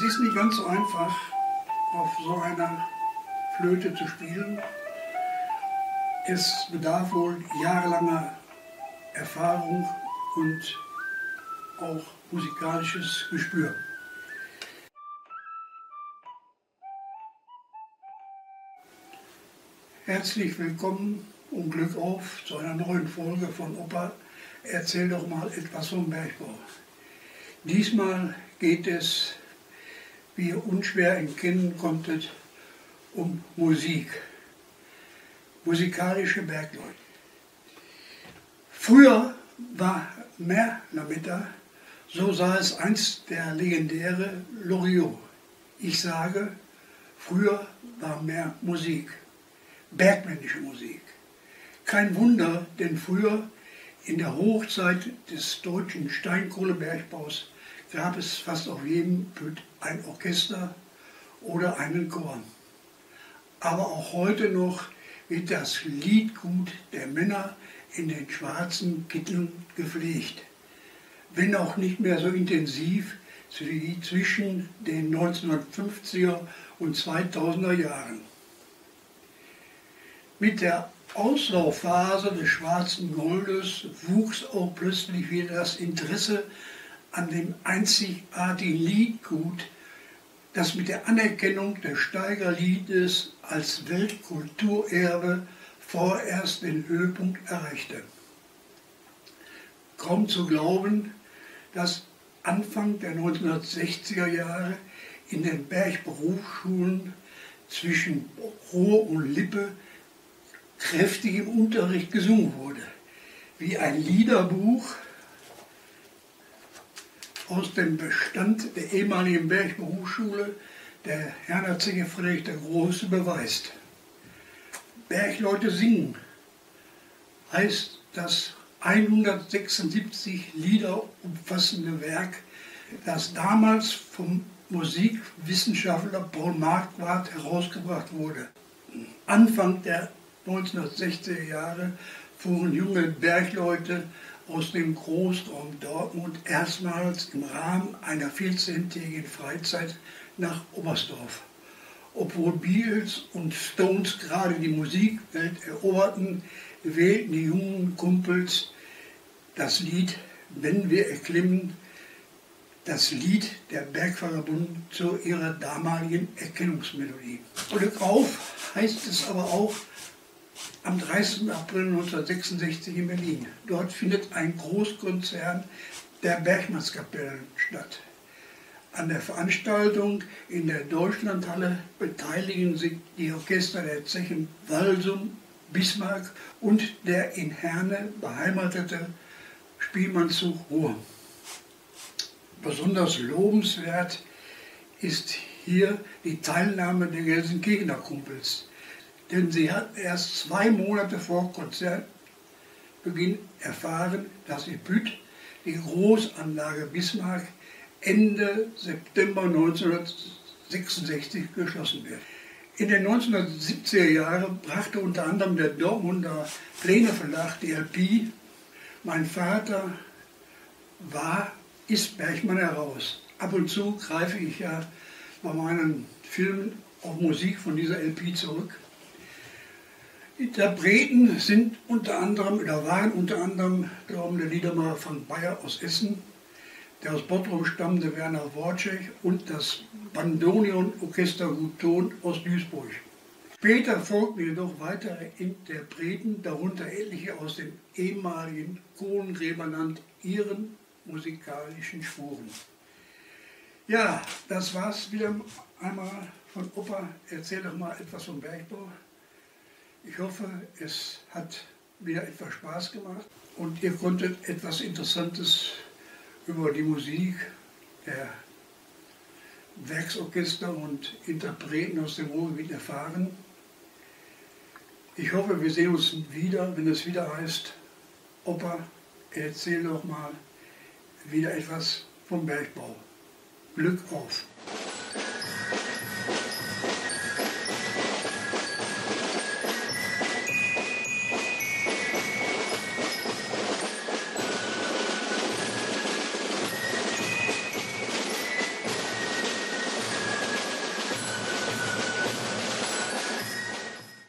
Es ist nicht ganz so einfach, auf so einer Flöte zu spielen. Es bedarf wohl jahrelanger Erfahrung und auch musikalisches Gespür. Herzlich willkommen und Glück auf zu einer neuen Folge von Opa. Erzähl doch mal etwas vom Bergbau. Diesmal geht es, wie ihr unschwer erkennen konntet, um Musik. Musikalische Bergleute. Früher war mehr Lametta, so sah es einst der legendäre Loriot. Ich sage, früher war mehr Musik, bergmännische Musik. Kein Wunder, denn früher in der Hochzeit des deutschen Steinkohlebergbaus gab es fast auf jedem ein Orchester oder einen Chor. Aber auch heute noch wird das Liedgut der Männer in den schwarzen Kitteln gepflegt. Wenn auch nicht mehr so intensiv wie zwischen den 1950er und 2000er Jahren. Mit der Auslaufphase des schwarzen Goldes wuchs auch plötzlich wieder das Interesse an dem einzigartigen Liedgut, das mit der Anerkennung des Steigerliedes als Weltkulturerbe vorerst den Höhepunkt erreichte. Kaum zu glauben, dass Anfang der 1960er Jahre in den Bergberufsschulen zwischen Rohr und Lippe kräftig im Unterricht gesungen wurde, wie ein Liederbuch aus dem Bestand der ehemaligen Bergberufsschule der Herzige Friedrich der Große beweist. Bergleute singen heißt das 176 Lieder umfassende Werk, das damals vom Musikwissenschaftler Paul Marquardt herausgebracht wurde. Anfang der 1960er Jahre fuhren junge Bergleute aus dem Großraum Dortmund erstmals im Rahmen einer 14-tägigen Freizeit nach Oberstdorf. Obwohl Beatles und Stones gerade die Musikwelt eroberten, wählten die jungen Kumpels das Lied Wenn wir erklimmen, das Lied der Bergvagabund zu ihrer damaligen Erkennungsmelodie. Glück auf heißt es aber auch am 30. April 1966 in Berlin. Dort findet ein Großkonzern der Bergmannskapellen statt. An der Veranstaltung in der Deutschlandhalle beteiligen sich die Orchester der Zechen Walsum, Bismarck und der in Herne beheimatete Spielmannszug Ruhr. Besonders lobenswert ist hier die Teilnahme der Gelsenkirchener Kumpels, denn sie hat erst zwei Monate vor Konzertbeginn erfahren, dass in Bütt die Großanlage Bismarck Ende September 1966 geschlossen wird. In den 1970er Jahren brachte unter anderem der Dortmunder Pläne Verlag die LP Mein Vater war, ist Bergmann heraus. Ab und zu greife ich ja bei meinen Filmen auf Musik von dieser LP zurück. Interpreten sind unter anderem oder waren unter anderem der Liedermacher von Bayer aus Essen, der aus Bottrum stammende Werner Worczek und das Bandonion Orchester Guton aus Duisburg. Später folgten jedoch weitere Interpreten, darunter etliche aus dem ehemaligen Kohlengräberland, ihren musikalischen Spuren. Ja, das war's wieder einmal von Opa. Erzähl doch mal etwas vom Bergbau. Ich hoffe, es hat wieder etwas Spaß gemacht und ihr konntet etwas Interessantes über die Musik der Werksorchester und Interpreten aus dem Ruhrgebiet erfahren. Ich hoffe, wir sehen uns wieder, wenn es wieder heißt, Opa, erzähl doch mal wieder etwas vom Bergbau. Glück auf!